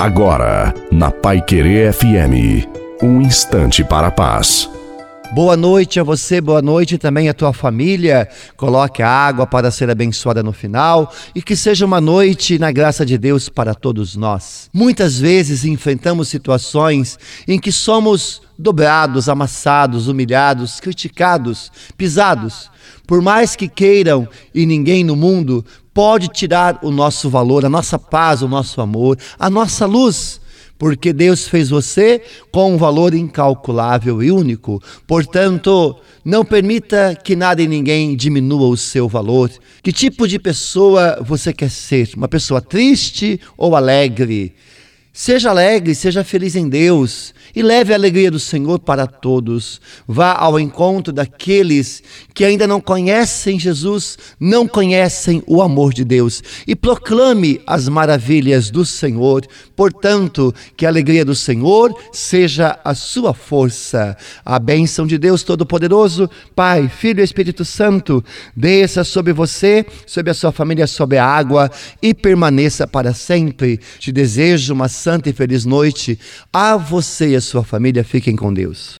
Agora, na Pai Querer FM, um instante para a paz. Boa noite a você, boa noite também à tua família. Coloque a água para ser abençoada no final e que seja uma noite na graça de Deus para todos nós. Muitas vezes enfrentamos situações em que somos dobrados, amassados, humilhados, criticados, pisados. Por mais que queiram e ninguém no mundo pode tirar o nosso valor, a nossa paz, o nosso amor, a nossa luz porque Deus fez você com um valor incalculável e único. Portanto, não permita que nada e ninguém diminua o seu valor. Que tipo de pessoa você quer ser? Uma pessoa triste ou alegre? Seja alegre, seja feliz em Deus e leve a alegria do Senhor para todos. Vá ao encontro daqueles que ainda não conhecem Jesus, não conhecem o amor de Deus e proclame as maravilhas do Senhor. Portanto, que a alegria do Senhor seja a sua força. A bênção de Deus Todo-Poderoso, Pai, Filho e Espírito Santo, desça sobre você, sobre a sua família, sobre a água e permaneça para sempre. Te desejo uma santa e feliz noite. A você e a sua família fiquem com Deus.